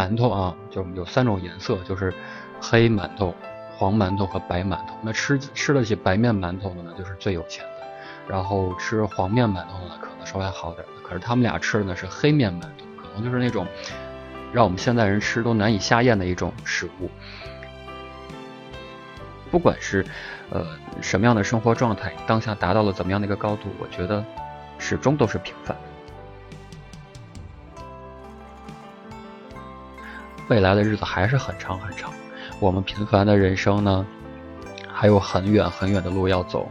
馒头啊，就有三种颜色，就是黑馒头、黄馒头和白馒头。那吃吃得起白面馒头的呢，就是最有钱的。然后吃黄面馒头的呢，可能稍微好点。可是他们俩吃的呢是黑面馒头，可能就是那种让我们现代人吃都难以下咽的一种食物。不管是呃什么样的生活状态，当下达到了怎么样的一个高度，我觉得始终都是平凡的。未来的日子还是很长很长，我们平凡的人生呢，还有很远很远的路要走，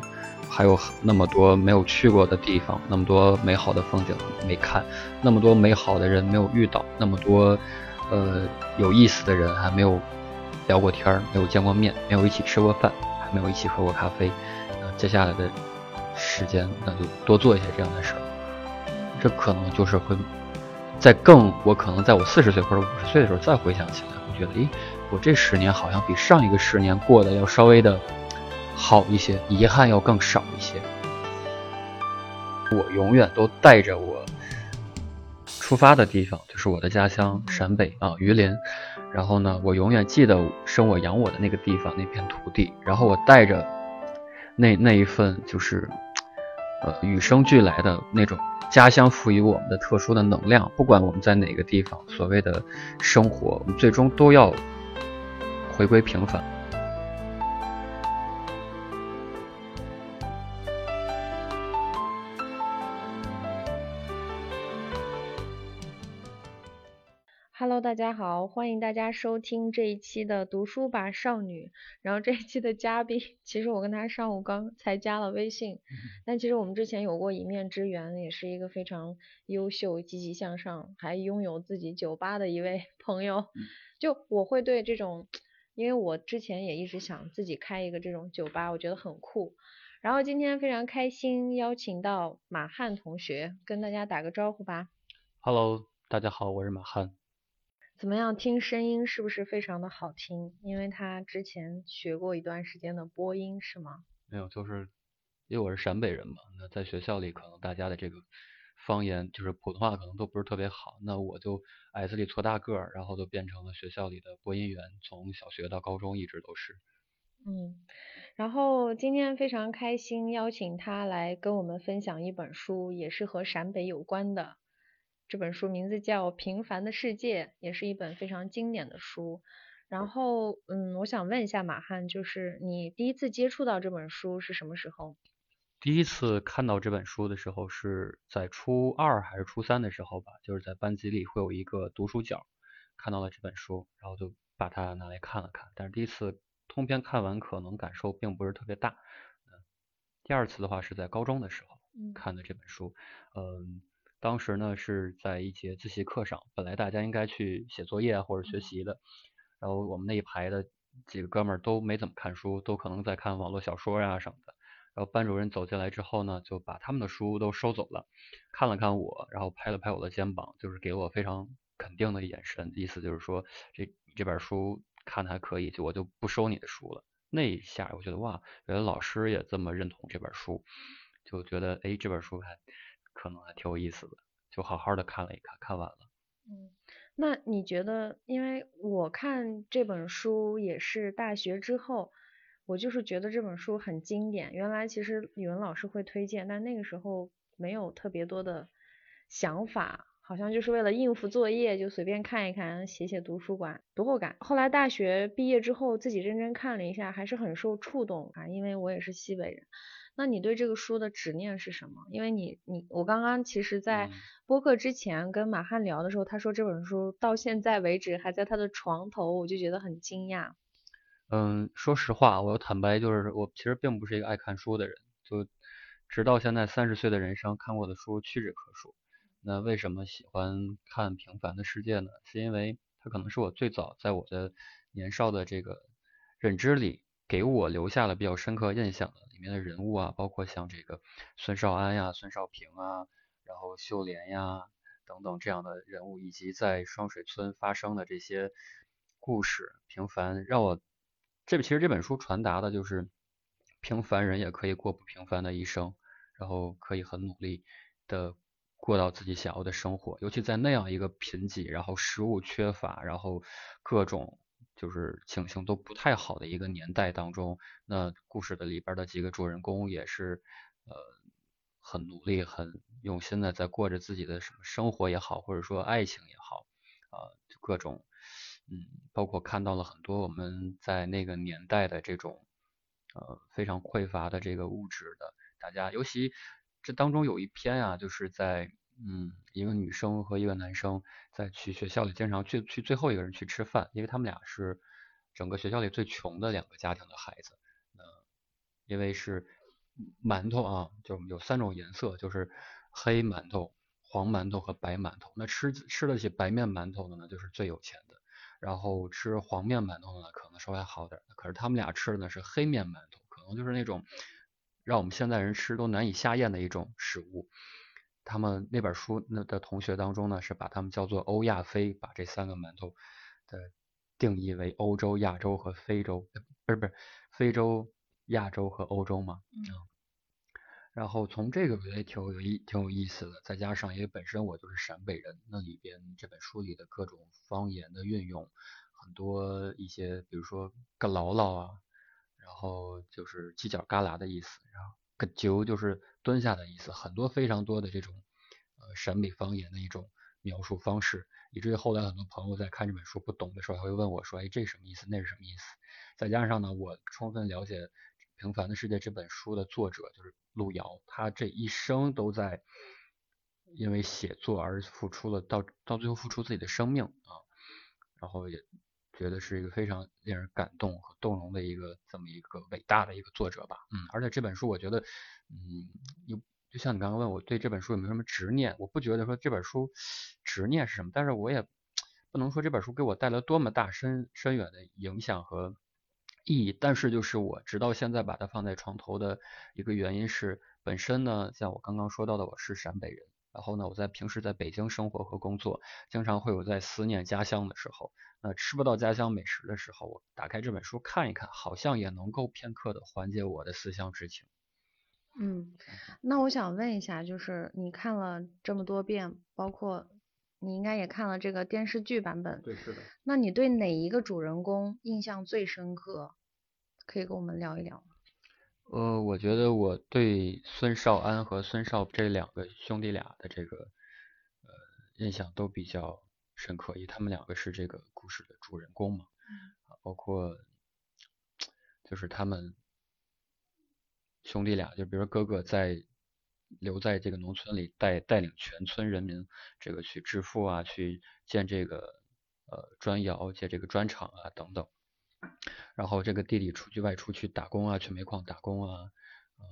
还有那么多没有去过的地方，那么多美好的风景没看，那么多美好的人没有遇到，那么多呃有意思的人还没有聊过天儿，没有见过面，没有一起吃过饭，还没有一起喝过咖啡。那接下来的时间，那就多做一些这样的事儿，这可能就是会。在更，我可能在我四十岁或者五十岁的时候再回想起来，我觉得，诶，我这十年好像比上一个十年过得要稍微的好一些，遗憾要更少一些。我永远都带着我出发的地方，就是我的家乡陕北啊，榆林。然后呢，我永远记得生我养我的那个地方，那片土地。然后我带着那那一份，就是呃与生俱来的那种。家乡赋予我们的特殊的能量，不管我们在哪个地方，所谓的生活，我们最终都要回归平凡。家好，欢迎大家收听这一期的读书吧少女。然后这一期的嘉宾，其实我跟他上午刚才加了微信，但其实我们之前有过一面之缘，也是一个非常优秀、积极向上，还拥有自己酒吧的一位 朋友。就我会对这种，因为我之前也一直想自己开一个这种酒吧，我觉得很酷。然后今天非常开心邀请到马汉同学，跟大家打个招呼吧。Hello，大家好，我是马汉。怎么样？听声音是不是非常的好听？因为他之前学过一段时间的播音，是吗？没有，就是因为我是陕北人嘛，那在学校里可能大家的这个方言就是普通话可能都不是特别好，那我就矮子里矬大个儿，然后就变成了学校里的播音员，从小学到高中一直都是。嗯，然后今天非常开心邀请他来跟我们分享一本书，也是和陕北有关的。这本书名字叫《平凡的世界》，也是一本非常经典的书。然后，嗯，我想问一下马汉，就是你第一次接触到这本书是什么时候？第一次看到这本书的时候是在初二还是初三的时候吧，就是在班级里会有一个读书角，看到了这本书，然后就把它拿来看了看。但是第一次通篇看完，可能感受并不是特别大。嗯，第二次的话是在高中的时候看的这本书，嗯。当时呢是在一节自习课上，本来大家应该去写作业或者学习的，然后我们那一排的几个哥们儿都没怎么看书，都可能在看网络小说呀什么的。然后班主任走进来之后呢，就把他们的书都收走了，看了看我，然后拍了拍我的肩膀，就是给我非常肯定的眼神，意思就是说这这本书看的还可以，就我就不收你的书了。那一下我觉得哇，原来老师也这么认同这本书，就觉得哎这本书还。可能还挺有意思的，就好好的看了一看，看完了。嗯，那你觉得，因为我看这本书也是大学之后，我就是觉得这本书很经典。原来其实语文老师会推荐，但那个时候没有特别多的想法，好像就是为了应付作业，就随便看一看，写写图书馆读后感。后来大学毕业之后，自己认真看了一下，还是很受触动啊，因为我也是西北人。那你对这个书的执念是什么？因为你你我刚刚其实，在播客之前跟马汉聊的时候，他说这本书到现在为止还在他的床头，我就觉得很惊讶。嗯，说实话，我坦白就是我其实并不是一个爱看书的人，就直到现在三十岁的人生，看过的书屈指可数。那为什么喜欢看《平凡的世界》呢？是因为它可能是我最早在我的年少的这个认知里，给我留下了比较深刻印象的里面的人物啊，包括像这个孙少安呀、孙少平啊，然后秀莲呀等等这样的人物，以及在双水村发生的这些故事，平凡让我这其实这本书传达的就是平凡人也可以过不平凡的一生，然后可以很努力的。过到自己想要的生活，尤其在那样一个贫瘠，然后食物缺乏，然后各种就是情形都不太好的一个年代当中，那故事的里边的几个主人公也是呃很努力、很用心的在过着自己的什么生活也好，或者说爱情也好，啊，各种嗯，包括看到了很多我们在那个年代的这种呃非常匮乏的这个物质的，大家尤其。这当中有一篇啊，就是在嗯，一个女生和一个男生在去学校里经常去去最后一个人去吃饭，因为他们俩是整个学校里最穷的两个家庭的孩子。呃，因为是馒头啊，就有三种颜色，就是黑馒头、黄馒头和白馒头。那吃吃得起白面馒头的呢，就是最有钱的。然后吃黄面馒头的呢，可能稍微好点。可是他们俩吃的呢是黑面馒头，可能就是那种。让我们现在人吃都难以下咽的一种食物。他们那本书那的同学当中呢，是把他们叫做欧亚非，把这三个馒头的定义为欧洲、亚洲和非洲，不是不是非洲、亚洲和欧洲嘛？嗯。然后从这个我觉得挺有意挺有意思的，再加上因为本身我就是陕北人，那里边这本书里的各种方言的运用，很多一些比如说个姥姥啊。然后就是犄角旮旯的意思，然后个揪就是蹲下的意思，很多非常多的这种呃陕北方言的一种描述方式，以至于后来很多朋友在看这本书不懂的时候，还会问我说，哎，这什么意思？那是什么意思？再加上呢，我充分了解《平凡的世界》这本书的作者就是路遥，他这一生都在因为写作而付出了，到到最后付出自己的生命啊，然后也。觉得是一个非常令人感动和动容的一个这么一个伟大的一个作者吧，嗯，而且这本书我觉得，嗯，有就像你刚刚问我对这本书有没有什么执念，我不觉得说这本书执念是什么，但是我也不能说这本书给我带来多么大深深远的影响和意义，但是就是我直到现在把它放在床头的一个原因是，本身呢，像我刚刚说到的，我是陕北人。然后呢，我在平时在北京生活和工作，经常会有在思念家乡的时候，那吃不到家乡美食的时候，我打开这本书看一看，好像也能够片刻的缓解我的思乡之情。嗯，那我想问一下，就是你看了这么多遍，包括你应该也看了这个电视剧版本，对，是的。那你对哪一个主人公印象最深刻？可以跟我们聊一聊。呃，我觉得我对孙少安和孙少这两个兄弟俩的这个呃印象都比较深刻，因为他们两个是这个故事的主人公嘛，包括就是他们兄弟俩，就比如说哥哥在留在这个农村里带带领全村人民这个去致富啊，去建这个呃砖窑、建这个砖厂啊等等。然后这个弟弟出去外出去打工啊，去煤矿打工啊，呃，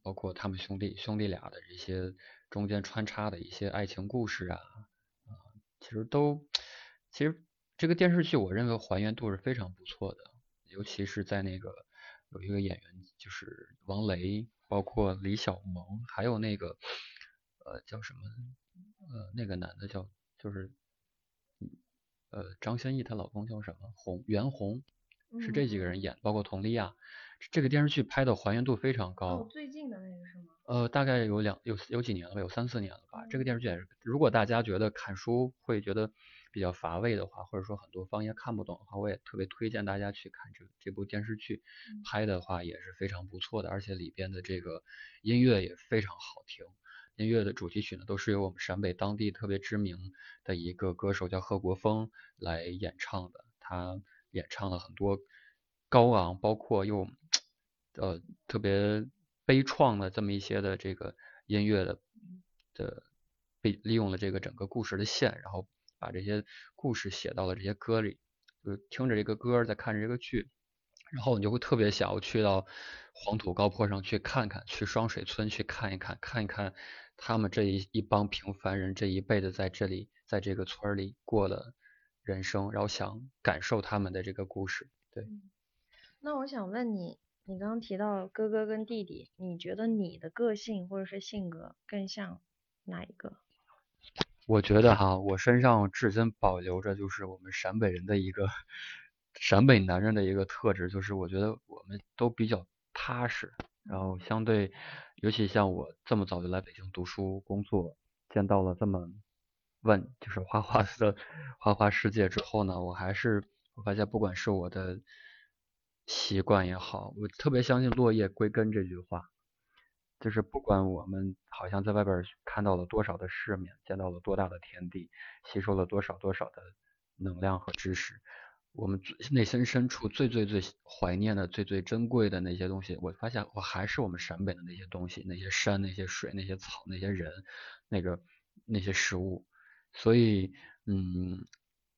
包括他们兄弟兄弟俩的这些中间穿插的一些爱情故事啊，啊，其实都，其实这个电视剧我认为还原度是非常不错的，尤其是在那个有一个演员就是王雷，包括李小萌，还有那个呃叫什么呃那个男的叫就是呃张歆艺她老公叫什么红袁弘。是这几个人演，包括佟丽娅，这个电视剧拍的还原度非常高。最近的那个是吗？呃，大概有两有有几年了吧，有三四年了吧。这个电视剧也是，如果大家觉得看书会觉得比较乏味的话，或者说很多方言看不懂的话，我也特别推荐大家去看这这部电视剧。拍的话也是非常不错的，而且里边的这个音乐也非常好听。音乐的主题曲呢，都是由我们陕北当地特别知名的一个歌手叫贺国锋来演唱的。他演唱了很多高昂，包括又呃特别悲怆的这么一些的这个音乐的的，被利用了这个整个故事的线，然后把这些故事写到了这些歌里。就听着这个歌，再看着这个剧，然后你就会特别想要去到黄土高坡上去看看，去双水村去看一看，看一看他们这一一帮平凡人这一辈子在这里，在这个村里过了人生，然后想感受他们的这个故事。对。那我想问你，你刚刚提到哥哥跟弟弟，你觉得你的个性或者是性格更像哪一个？我觉得哈，我身上至今保留着就是我们陕北人的一个陕北男人的一个特质，就是我觉得我们都比较踏实，然后相对，尤其像我这么早就来北京读书工作，见到了这么问就是花花的花花世界之后呢，我还是我发现不管是我的习惯也好，我特别相信落叶归根这句话。就是不管我们好像在外边看到了多少的世面，见到了多大的天地，吸收了多少多少的能量和知识，我们内心深处最最最怀念的、最最珍贵的那些东西，我发现我还是我们陕北的那些东西，那些山、那些水、那些草、那些人、那个那些食物。所以，嗯，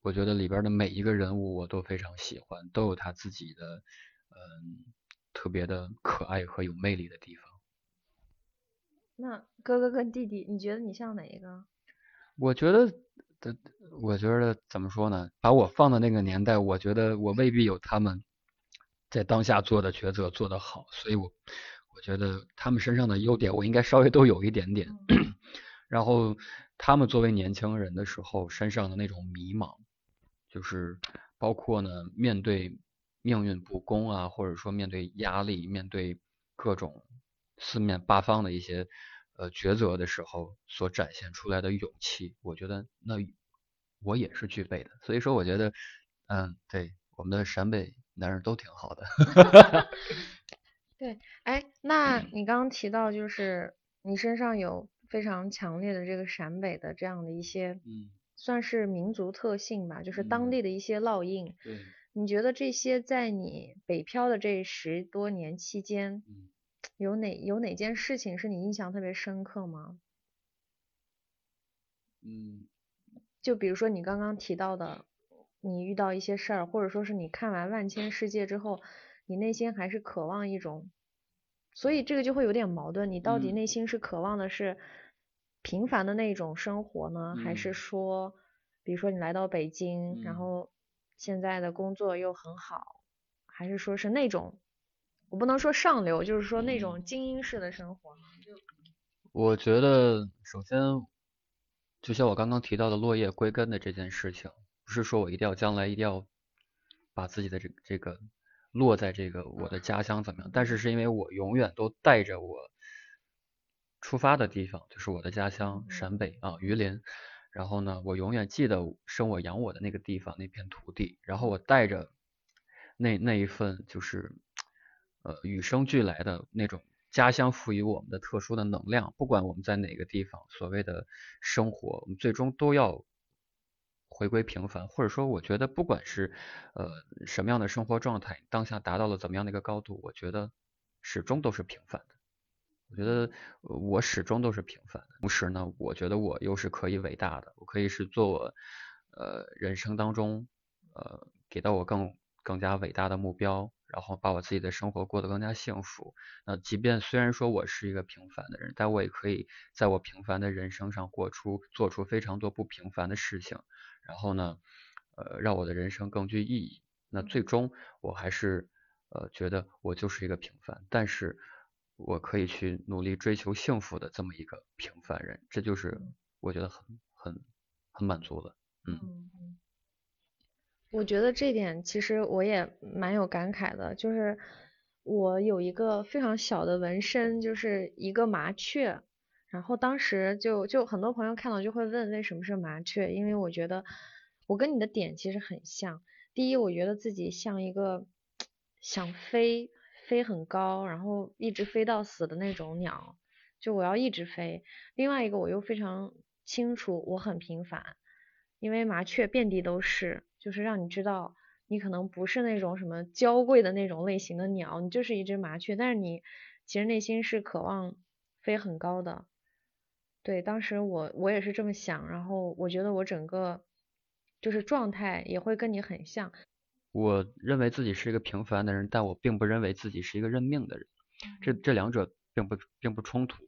我觉得里边的每一个人物我都非常喜欢，都有他自己的嗯特别的可爱和有魅力的地方。那哥哥跟弟弟，你觉得你像哪一个？我觉得的，我觉得怎么说呢？把我放到那个年代，我觉得我未必有他们在当下做的抉择做得好，所以我我觉得他们身上的优点，我应该稍微都有一点点。然后他们作为年轻人的时候，身上的那种迷茫，就是包括呢，面对命运不公啊，或者说面对压力，面对各种。四面八方的一些呃抉择的时候所展现出来的勇气，我觉得那我也是具备的。所以说，我觉得嗯，对我们的陕北男人都挺好的。对，哎，那你刚刚提到就是你身上有非常强烈的这个陕北的这样的一些，嗯，算是民族特性吧，就是当地的一些烙印。对，你觉得这些在你北漂的这十多年期间，嗯。有哪有哪件事情是你印象特别深刻吗？嗯，就比如说你刚刚提到的，你遇到一些事儿，或者说是你看完万千世界之后，你内心还是渴望一种，所以这个就会有点矛盾。你到底内心是渴望的是平凡的那种生活呢，还是说，比如说你来到北京，然后现在的工作又很好，还是说是那种？我不能说上流，就是说那种精英式的生活。我觉得，首先，就像我刚刚提到的落叶归根的这件事情，不是说我一定要将来一定要把自己的这这个落在这个我的家乡怎么样，但是是因为我永远都带着我出发的地方，就是我的家乡陕北啊榆林。然后呢，我永远记得生我养我的那个地方那片土地，然后我带着那那一份就是。呃，与生俱来的那种家乡赋予我们的特殊的能量，不管我们在哪个地方，所谓的生活，我们最终都要回归平凡。或者说，我觉得不管是呃什么样的生活状态，当下达到了怎么样的一个高度，我觉得始终都是平凡的。我觉得我始终都是平凡的。同时呢，我觉得我又是可以伟大的，我可以是做我呃人生当中呃给到我更更加伟大的目标。然后把我自己的生活过得更加幸福。那即便虽然说我是一个平凡的人，但我也可以在我平凡的人生上过出做出非常多不平凡的事情。然后呢，呃，让我的人生更具意义。那最终我还是呃觉得我就是一个平凡，但是我可以去努力追求幸福的这么一个平凡人。这就是我觉得很很很满足的。嗯。我觉得这点其实我也蛮有感慨的，就是我有一个非常小的纹身，就是一个麻雀，然后当时就就很多朋友看到就会问为什么是麻雀，因为我觉得我跟你的点其实很像。第一，我觉得自己像一个 想飞，飞很高，然后一直飞到死的那种鸟。就我要一直飞。另外一个我又非常清楚我很平凡，因为麻雀遍地都是，就是让你知道你可能不是那种什么娇贵的那种类型的鸟，你就是一只麻雀，但是你其实内心是渴望飞很高的。对，当时我我也是这么想，然后我觉得我整个就是状态也会跟你很像。我认为自己是一个平凡的人，但我并不认为自己是一个认命的人。这这两者并不并不冲突。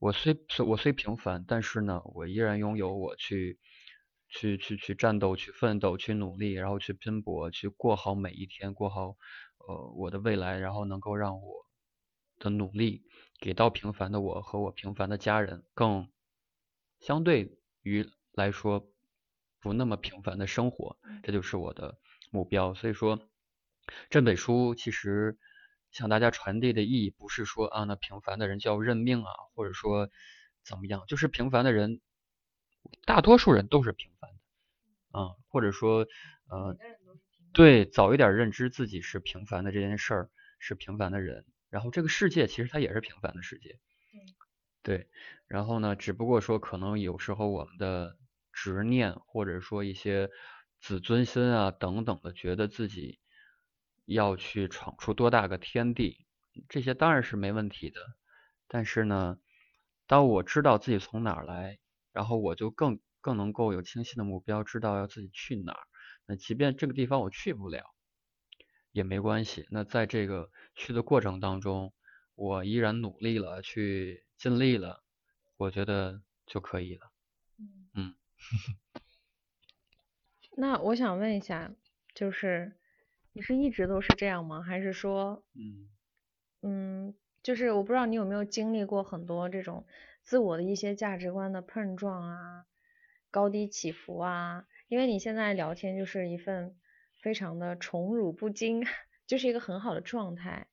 我虽我虽平凡，但是呢，我依然拥有我去去去去战斗、去奋斗、去努力，然后去拼搏、去过好每一天，过好呃我的未来，然后能够让我的努力给到平凡的我和我平凡的家人更。相对于来说，不那么平凡的生活，这就是我的目标。所以说，这本书其实向大家传递的意义，不是说啊，那平凡的人就要认命啊，或者说怎么样，就是平凡的人，大多数人都是平凡的，啊，或者说，呃，对，早一点认知自己是平凡的这件事儿，是平凡的人，然后这个世界其实它也是平凡的世界。对，然后呢？只不过说，可能有时候我们的执念，或者说一些自尊心啊等等的，觉得自己要去闯出多大个天地，这些当然是没问题的。但是呢，当我知道自己从哪儿来，然后我就更更能够有清晰的目标，知道要自己去哪儿。那即便这个地方我去不了，也没关系。那在这个去的过程当中，我依然努力了去。尽力了，我觉得就可以了。嗯，那我想问一下，就是你是一直都是这样吗？还是说，嗯嗯，就是我不知道你有没有经历过很多这种自我的一些价值观的碰撞啊，高低起伏啊？因为你现在聊天就是一份非常的宠辱不惊，就是一个很好的状态。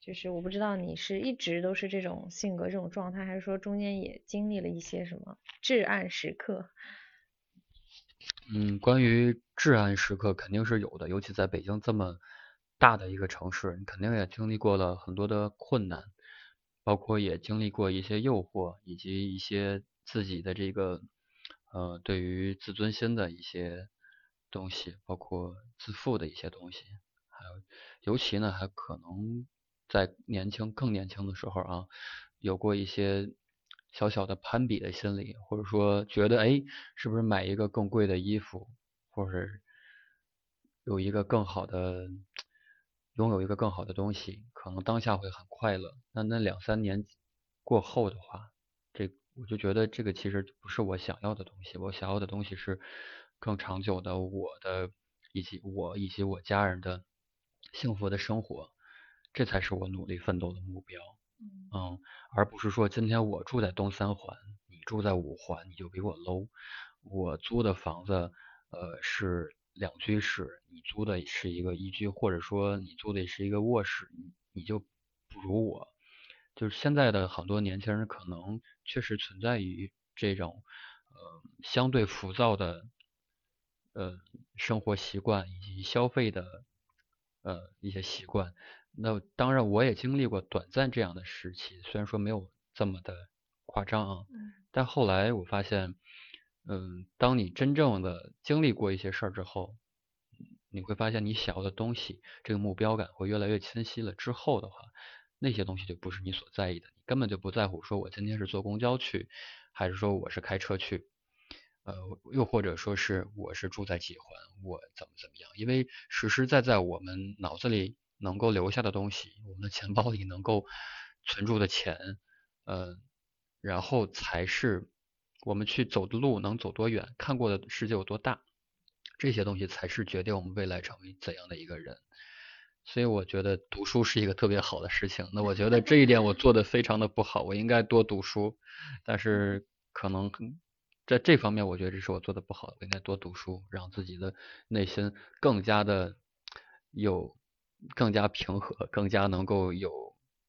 就是我不知道你是一直都是这种性格、这种状态，还是说中间也经历了一些什么至暗时刻？嗯，关于治安时刻肯定是有的，尤其在北京这么大的一个城市，你肯定也经历过了很多的困难，包括也经历过一些诱惑，以及一些自己的这个呃对于自尊心的一些东西，包括自负的一些东西，还有尤其呢还可能。在年轻、更年轻的时候啊，有过一些小小的攀比的心理，或者说觉得哎，是不是买一个更贵的衣服，或者有一个更好的，拥有一个更好的东西，可能当下会很快乐。那那两三年过后的话，这我就觉得这个其实不是我想要的东西。我想要的东西是更长久的，我的以及我以及我家人的幸福的生活。这才是我努力奋斗的目标，嗯，而不是说今天我住在东三环，你住在五环，你就比我 low。我租的房子，呃，是两居室，你租的是一个一居，或者说你租的是一个卧室，你你就不如我。就是现在的很多年轻人可能确实存在于这种呃相对浮躁的呃生活习惯以及消费的呃一些习惯。那当然，我也经历过短暂这样的时期，虽然说没有这么的夸张啊，但后来我发现，嗯，当你真正的经历过一些事儿之后，你会发现你想要的东西，这个目标感会越来越清晰了。之后的话，那些东西就不是你所在意的，你根本就不在乎说我今天是坐公交去，还是说我是开车去，呃，又或者说是我是住在几环，我怎么怎么样，因为实实在在我们脑子里。能够留下的东西，我们的钱包里能够存住的钱，呃，然后才是我们去走的路能走多远，看过的世界有多大，这些东西才是决定我们未来成为怎样的一个人。所以我觉得读书是一个特别好的事情。那我觉得这一点我做的非常的不好，我应该多读书，但是可能在这方面，我觉得这是我做的不好，我应该多读书，让自己的内心更加的有。更加平和，更加能够有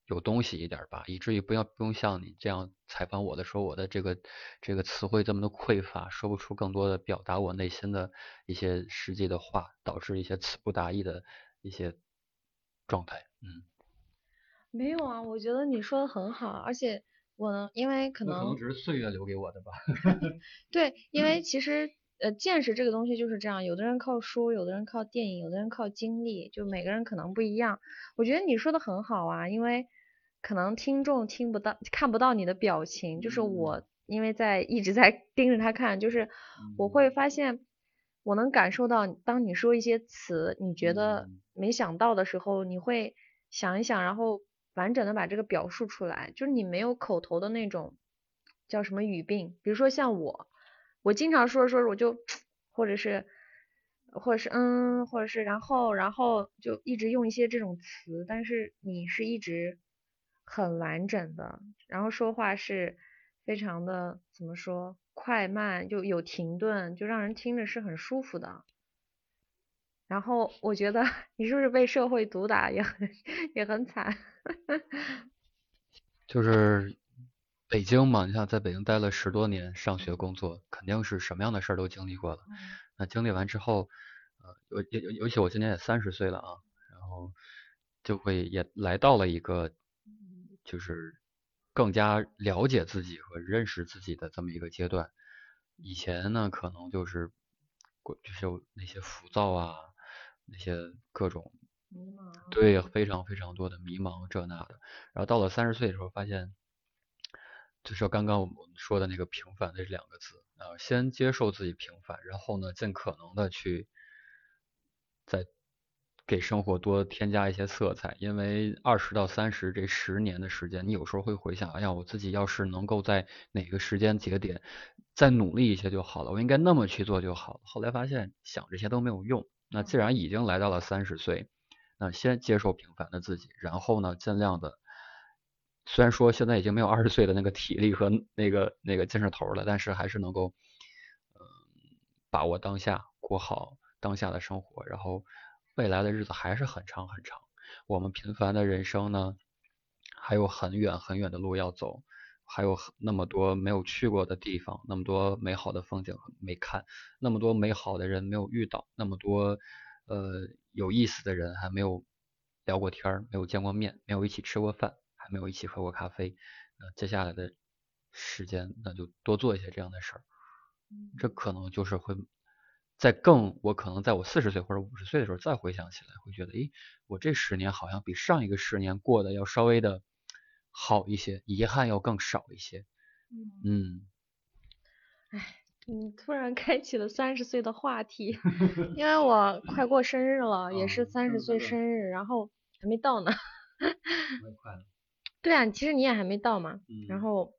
有东西一点吧，以至于不要不用像你这样采访我的时候，我的这个这个词汇这么的匮乏，说不出更多的表达我内心的一些实际的话，导致一些词不达意的一些状态。嗯，没有啊，我觉得你说的很好，而且我因为可能可能只是岁月留给我的吧。对，因为其实呃见识这个东西就是这样，有的人靠书，有的人靠电影，有的人靠经历，就每个人可能不一样。我觉得你说的很好啊，因为可能听众听不到、看不到你的表情，就是我因为在一直在盯着他看，就是我会发现，我能感受到，当你说一些词，你觉得没想到的时候，你会想一想，然后。完整的把这个表述出来，就是你没有口头的那种叫什么语病，比如说像我，我经常说着说着我就，或者是，或者是嗯，或者是然后然后就一直用一些这种词，但是你是一直很完整的，然后说话是非常的怎么说快慢就有停顿，就让人听着是很舒服的。然后我觉得 你是不是被社会毒打也很 也很惨？就是北京嘛，你想在北京待了十多年，上学工作，肯定是什么样的事儿都经历过了。那经历完之后，呃，尤尤尤其我今年也三十岁了啊，然后就会也来到了一个就是更加了解自己和认识自己的这么一个阶段。以前呢，可能就是过就是那些浮躁啊。那些各种，对，非常非常多的迷茫这那的，然后到了三十岁的时候，发现，就是刚刚我们说的那个平凡的这两个字啊，先接受自己平凡，然后呢，尽可能的去，再给生活多添加一些色彩，因为二十到三十这十年的时间，你有时候会回想，哎呀，我自己要是能够在哪个时间节点再努力一些就好了，我应该那么去做就好了。后来发现想这些都没有用。那既然已经来到了三十岁，那先接受平凡的自己，然后呢，尽量的，虽然说现在已经没有二十岁的那个体力和那个那个精神头了，但是还是能够，嗯，把握当下，过好当下的生活，然后未来的日子还是很长很长。我们平凡的人生呢，还有很远很远的路要走。还有那么多没有去过的地方，那么多美好的风景没看，那么多美好的人没有遇到，那么多呃有意思的人还没有聊过天儿，没有见过面，没有一起吃过饭，还没有一起喝过咖啡。那接下来的时间，那就多做一些这样的事儿。这可能就是会在更我可能在我四十岁或者五十岁的时候再回想起来，会觉得，诶，我这十年好像比上一个十年过得要稍微的。好一些，遗憾要更少一些。嗯，哎，你突然开启了三十岁的话题，因为我快过生日了，也是三十岁生日，然后还没到呢。对啊，其实你也还没到嘛。然后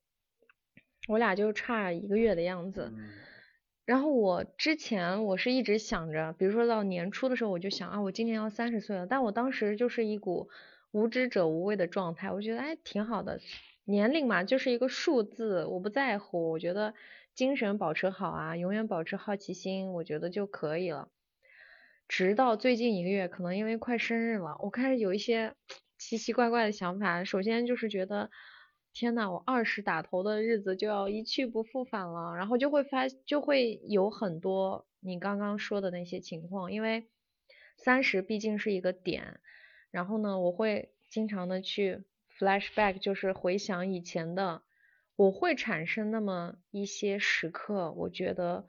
我俩就差一个月的样子。然后我之前我是一直想着，比如说到年初的时候，我就想啊，我今年要三十岁了，但我当时就是一股。无知者无畏的状态，我觉得哎挺好的，年龄嘛就是一个数字，我不在乎，我觉得精神保持好啊，永远保持好奇心，我觉得就可以了。直到最近一个月，可能因为快生日了，我开始有一些奇奇怪怪的想法。首先就是觉得，天呐，我二十打头的日子就要一去不复返了，然后就会发就会有很多你刚刚说的那些情况，因为三十毕竟是一个点。然后呢，我会经常的去 flashback，就是回想以前的，我会产生那么一些时刻，我觉得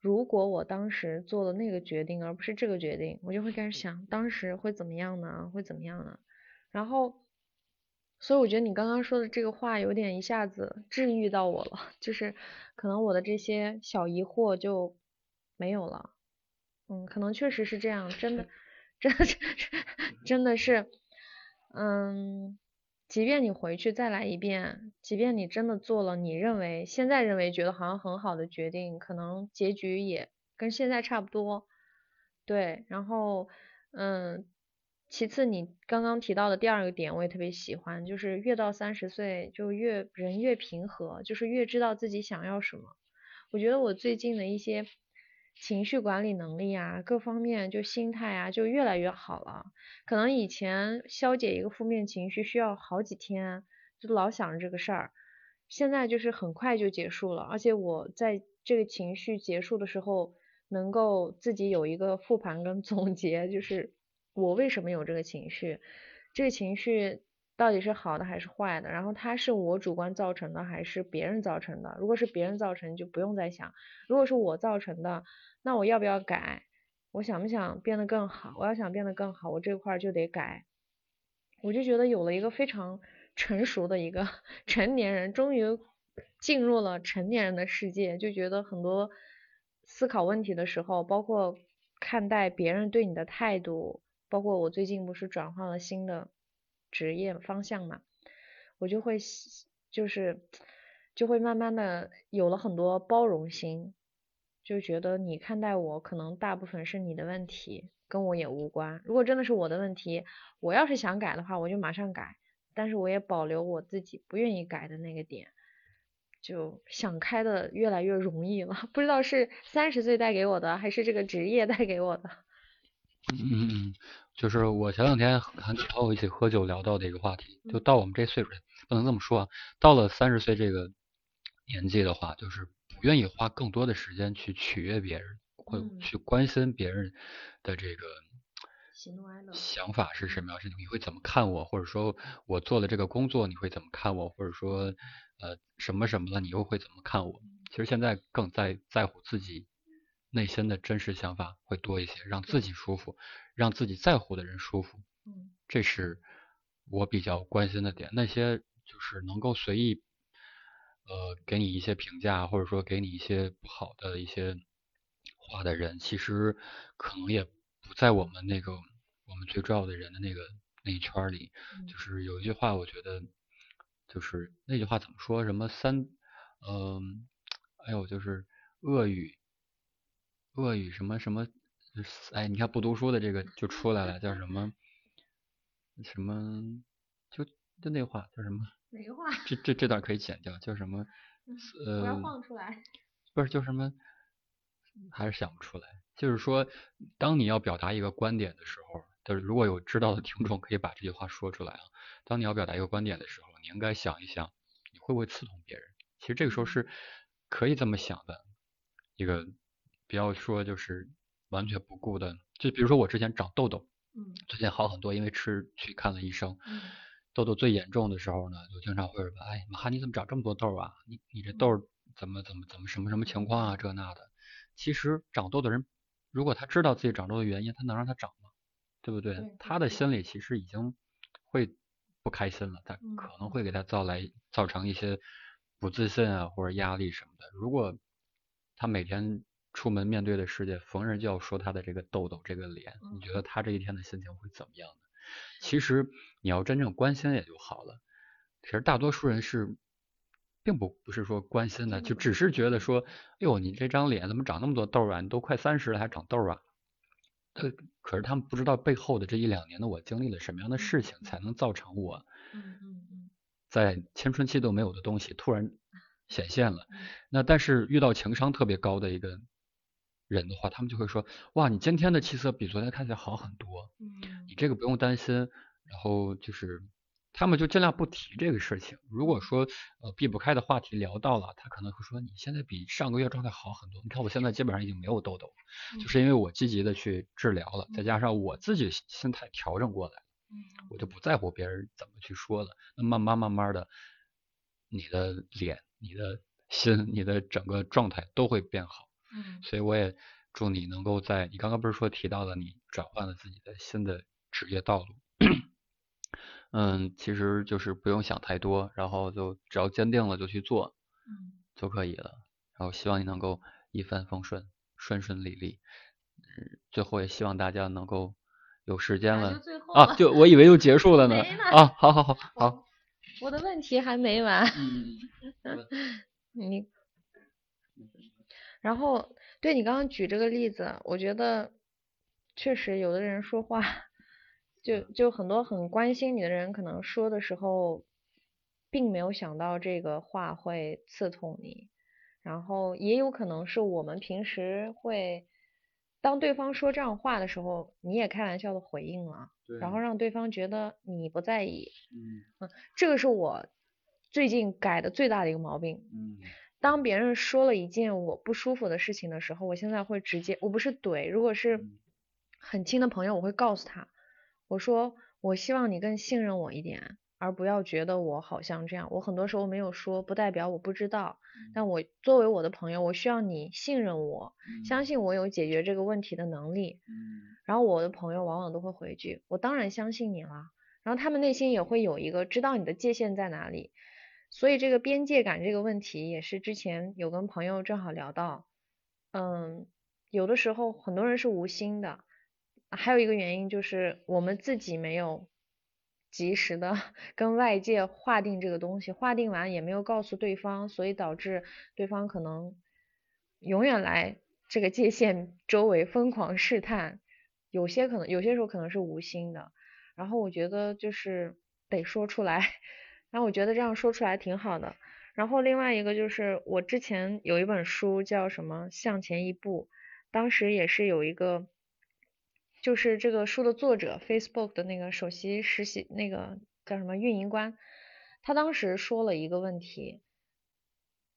如果我当时做了那个决定，而不是这个决定，我就会开始想当时会怎么样呢？会怎么样呢？然后，所以我觉得你刚刚说的这个话有点一下子治愈到我了，就是可能我的这些小疑惑就没有了。嗯，可能确实是这样，真的。真的是，真的是，嗯，即便你回去再来一遍，即便你真的做了你认为现在认为觉得好像很好的决定，可能结局也跟现在差不多。对，然后，嗯，其次你刚刚提到的第二个点我也特别喜欢，就是越到三十岁就越人越平和，就是越知道自己想要什么。我觉得我最近的一些。情绪管理能力啊，各方面就心态啊，就越来越好了。可能以前消解一个负面情绪需要好几天，就老想着这个事儿，现在就是很快就结束了。而且我在这个情绪结束的时候，能够自己有一个复盘跟总结，就是我为什么有这个情绪，这个情绪到底是好的还是坏的，然后它是我主观造成的还是别人造成的？如果是别人造成，就不用再想；如果是我造成的，那我要不要改？我想不想变得更好？我要想变得更好，我这块就得改。我就觉得有了一个非常成熟的一个 成年人，终于进入了成年人的世界，就觉得很多思考问题的时候，包括看待别人对你的态度，包括我最近不是转换了新的。职业方向嘛，我就会就是就会慢慢的有了很多包容心，就觉得你看待我可能大部分是你的问题，跟我也无关。如果真的是我的问题，我要是想改的话，我就马上改，但是我也保留我自己不愿意改的那个点，就想开的越来越容易了。不知道是三十岁带给我的，还是这个职业带给我的。嗯嗯嗯。就是我前两天和朋友一起喝酒聊到的一个话题，就到我们这岁数，不能这么说啊，到了三十岁这个年纪的话，就是不愿意花更多的时间去取悦别人，会去关心别人的这个想法是什么样，是你会怎么看我，或者说我做的这个工作你会怎么看我，或者说呃什么什么了你又会怎么看我？其实现在更在在乎自己。内心的真实想法会多一些，让自己舒服，让自己在乎的人舒服，嗯，这是我比较关心的点。那些就是能够随意，呃，给你一些评价，或者说给你一些不好的一些话的人，其实可能也不在我们那个我们最重要的人的那个那一圈里。就是有一句话，我觉得就是那句话怎么说？什么三，嗯，哎呦，就是恶语。恶语什么什么，哎，你看不读书的这个就出来了，叫什么什么，就就那话叫什么？哪个话？这这这段可以剪掉，叫什么？呃，我要放出来。不是，就什么，还是想不出来。就是说，当你要表达一个观点的时候，就是如果有知道的听众可以把这句话说出来啊。当你要表达一个观点的时候，你应该想一想，你会不会刺痛别人？其实这个时候是可以这么想的，一个。不要说就是完全不顾的，就比如说我之前长痘痘，嗯，最近好很多，因为吃去看了医生，嗯，痘痘最严重的时候呢，就经常会问，哎，马哈你怎么长这么多痘啊？你你这痘怎么怎么怎么什么什么情况啊？这那的。其实长痘的人，如果他知道自己长痘的原因，他能让他长吗？对不对？他的心里其实已经会不开心了，他可能会给他造来造成一些不自信啊或者压力什么的。如果他每天。出门面对的世界，逢人就要说他的这个痘痘、这个脸，你觉得他这一天的心情会怎么样呢？其实你要真正关心也就好了。其实大多数人是并不不是说关心的，就只是觉得说，哎呦，你这张脸怎么长那么多痘啊？你都快三十了还长痘啊？呃，可是他们不知道背后的这一两年的我经历了什么样的事情，才能造成我在青春期都没有的东西突然显现了。那但是遇到情商特别高的一个。人的话，他们就会说，哇，你今天的气色比昨天看起来好很多，嗯，你这个不用担心。然后就是，他们就尽量不提这个事情。如果说呃避不开的话题聊到了，他可能会说，你现在比上个月状态好很多。你看我现在基本上已经没有痘痘，就是因为我积极的去治疗了，再加上我自己心态调整过来我就不在乎别人怎么去说了。那慢慢慢慢的，你的脸、你的心、你的整个状态都会变好。嗯，所以我也祝你能够在你刚刚不是说提到了你转换了自己的新的职业道路，嗯，其实就是不用想太多，然后就只要坚定了就去做，嗯，就可以了。然后希望你能够一帆风顺，顺顺利利。嗯，最后也希望大家能够有时间了啊，就我以为就结束了呢啊，好好好好，我的问题还没完，嗯，你。然后，对你刚刚举这个例子，我觉得确实有的人说话，就就很多很关心你的人，可能说的时候，并没有想到这个话会刺痛你。然后也有可能是我们平时会，当对方说这样话的时候，你也开玩笑的回应了，然后让对方觉得你不在意。嗯，这个是我最近改的最大的一个毛病。嗯。当别人说了一件我不舒服的事情的时候，我现在会直接，我不是怼，如果是很亲的朋友，我会告诉他，我说我希望你更信任我一点，而不要觉得我好像这样。我很多时候没有说，不代表我不知道。但我作为我的朋友，我需要你信任我，相信我有解决这个问题的能力。然后我的朋友往往都会回句：“我当然相信你了。”然后他们内心也会有一个知道你的界限在哪里。所以这个边界感这个问题，也是之前有跟朋友正好聊到。嗯，有的时候很多人是无心的。还有一个原因就是我们自己没有及时的 跟外界划定这个东西，划定完也没有告诉对方，所以导致对方可能永远来这个界限周围疯狂试探，有些可能有些时候可能是无心的，然后我觉得就是得说出来，然后我觉得这样说出来挺好的，然后另外一个就是我之前有一本书叫什么向前一步，当时也是有一个。就是这个书的作者，Facebook 的那个首席实习那个叫什么运营官，她当时说了一个问题，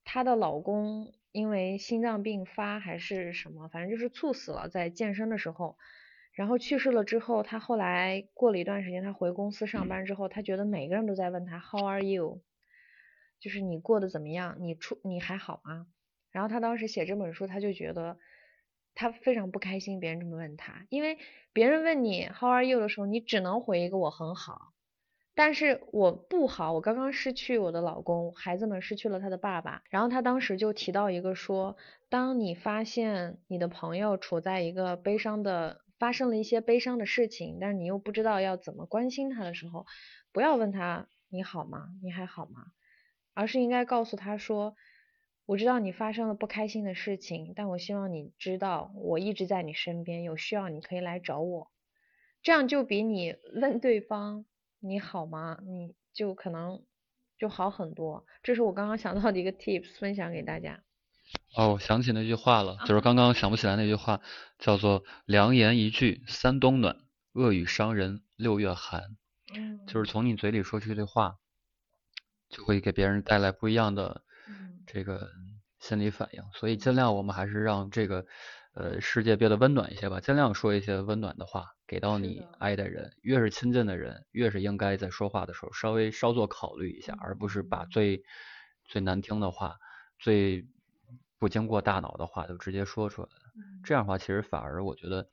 她的老公因为心脏病发还是什么，反正就是猝死了，在健身的时候，然后去世了之后，他后来过了一段时间，他回公司上班之后，他觉得每个人都在问他 How are you？就是你过得怎么样？你出你还好吗？然后他当时写这本书，他就觉得。他非常不开心，别人这么问他，因为别人问你 How are you 的时候，你只能回一个我很好，但是我不好，我刚刚失去我的老公，孩子们失去了他的爸爸，然后他当时就提到一个说，当你发现你的朋友处在一个悲伤的，发生了一些悲伤的事情，但是你又不知道要怎么关心他的时候，不要问他你好吗？你还好吗？而是应该告诉他说。我知道你发生了不开心的事情，但我希望你知道，我一直在你身边，有需要你可以来找我。这样就比你问对方你好吗，你就可能就好很多。这是我刚刚想到的一个 tips，分享给大家。哦，我想起那句话了，就是刚刚想不起来那句话，叫做“良言一句三冬暖，恶语伤人六月寒”。嗯。就是从你嘴里说出的话，就会给别人带来不一样的。这个心理反应，所以尽量我们还是让这个呃世界变得温暖一些吧，尽量说一些温暖的话给到你爱的人，越是亲近的人，越是应该在说话的时候稍微稍作考虑一下，而不是把最最难听的话、最不经过大脑的话就直接说出来。这样的话，其实反而我觉得，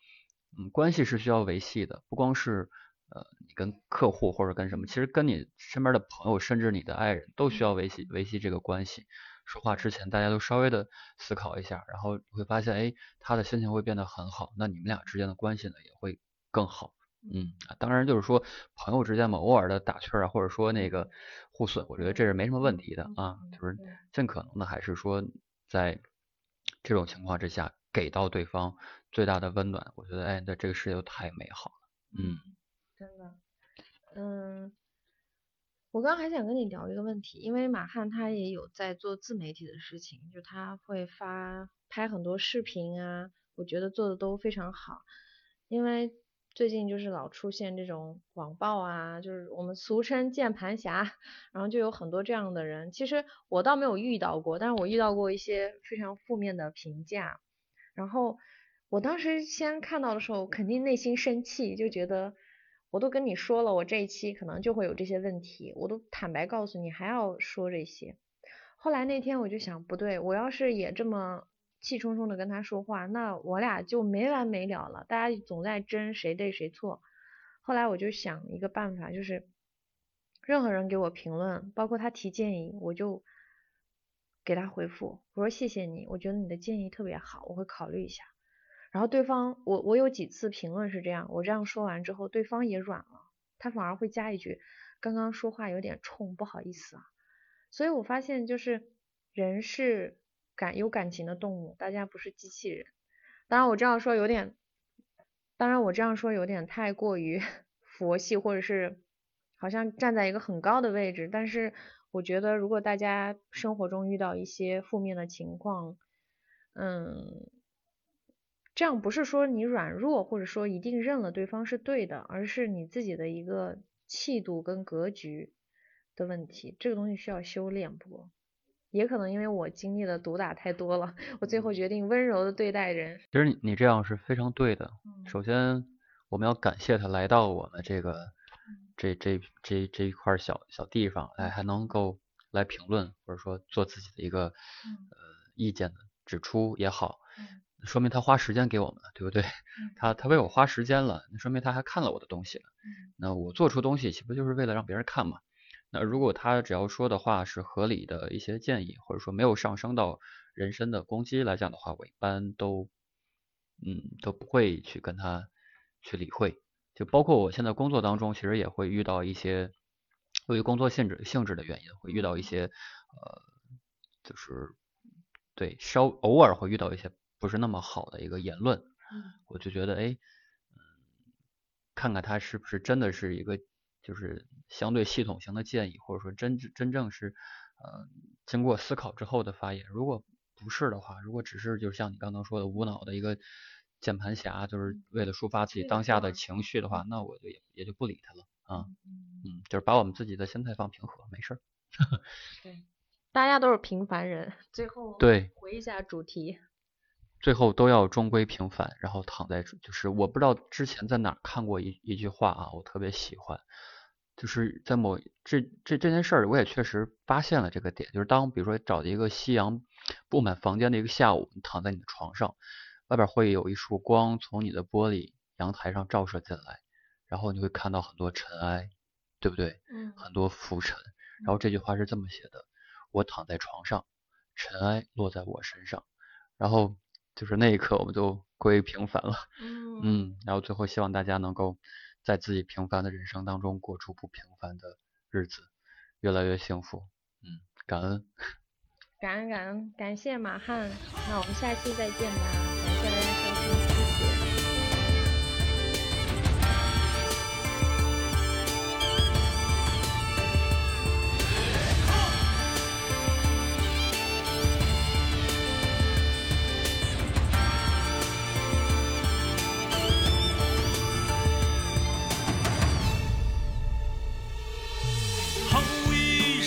嗯，关系是需要维系的，不光是呃你跟客户或者跟什么，其实跟你身边的朋友，甚至你的爱人，都需要维系维系这个关系。说话之前，大家都稍微的思考一下，然后会发现，哎，他的心情会变得很好，那你们俩之间的关系呢也会更好。嗯，当然就是说朋友之间嘛，偶尔的打趣啊，或者说那个互损，我觉得这是没什么问题的啊，就是尽可能的还是说在这种情况之下给到对方最大的温暖，我觉得哎，那这个世界都太美好了。嗯，真的，嗯。我刚还想跟你聊一个问题，因为马汉他也有在做自媒体的事情，就他会发拍很多视频啊，我觉得做的都非常好。因为最近就是老出现这种网暴啊，就是我们俗称键盘侠，然后就有很多这样的人。其实我倒没有遇到过，但是我遇到过一些非常负面的评价。然后我当时先看到的时候，肯定内心生气，就觉得。我都跟你说了，我这一期可能就会有这些问题，我都坦白告诉你，还要说这些。后来那天我就想，不对，我要是也这么气冲冲的跟他说话，那我俩就没完没了了，大家总在争谁对谁错。后来我就想一个办法，就是任何人给我评论，包括他提建议，我就给他回复，我说谢谢你，我觉得你的建议特别好，我会考虑一下。然后对方，我我有几次评论是这样，我这样说完之后，对方也软了，他反而会加一句，刚刚说话有点冲，不好意思啊。所以我发现就是人是感有感情的动物，大家不是机器人。当然我这样说有点，当然我这样说有点太过于 佛系，或者是好像站在一个很高的位置。但是我觉得如果大家生活中遇到一些负面的情况，嗯。这样不是说你软弱，或者说一定认了对方是对的，而是你自己的一个气度跟格局的问题。这个东西需要修炼，不过也可能因为我经历的毒打太多了，我最后决定温柔的对待人。其实你你这样是非常对的。首先我们要感谢他来到我们这个这这这这一块小小地方，哎，还能够来评论或者说做自己的一个呃意见的指出也好，说明他花时间给我们了，对不对？他他为我花时间了，那说明他还看了我的东西了。那我做出东西岂不就是为了让别人看嘛？那如果他只要说的话是合理的一些建议，或者说没有上升到人身的攻击来讲的话，我一般都嗯都不会去跟他去理会。就包括我现在工作当中，其实也会遇到一些由于工作性质性质的原因，会遇到一些呃就是对稍偶尔会遇到一些不是那么好的一个言论，我就觉得哎嗯看看他是不是真的是一个就是相对系统性的建议，或者说真真正是呃经过思考之后的发言。如果不是的话，如果只是就像你刚刚说的无脑的一个。键盘侠就是为了抒发自己当下的情绪的话，那我就也也就不理他了啊，嗯，就是把我们自己的心态放平和，没事儿。对，大家都是平凡人，最后对回一下主题，最后都要终归平凡，然后躺在就是我不知道之前在哪看过一一句话啊，我特别喜欢，就是在某这这这件事儿，我也确实发现了这个点，就是当比如说找一个夕阳布满房间的一个下午，你躺在你的床上。外边会有一束光从你的玻璃阳台上照射进来，然后你会看到很多尘埃，对不对？嗯。很多浮尘。然后这句话是这么写的：我躺在床上，尘埃落在我身上。然后就是那一刻，我们就归于平凡了。嗯。嗯。然后最后希望大家能够在自己平凡的人生当中过出不平凡的日子，越来越幸福。嗯，感恩。感恩感恩，感谢马汉，那我们下期再见吧，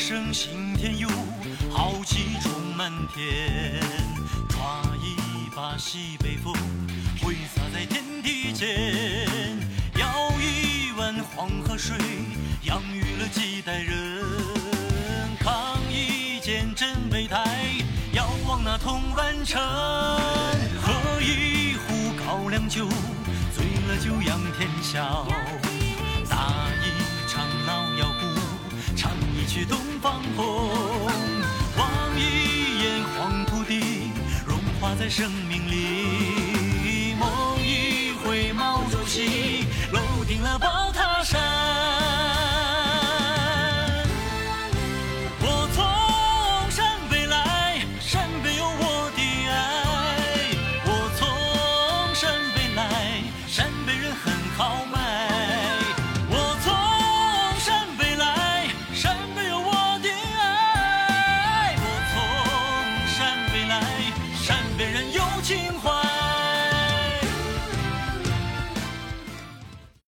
天佑，豪气冲满天，抓一把西北风，挥洒在天地间，舀一碗黄河水，养育了几代人。扛一件镇北台，遥望那铜湾城。喝一壶高粱酒，醉了就仰天笑。唱一曲东方红。望一眼黄土地，融化在生命里，梦一回毛主席，楼顶了宝塔山。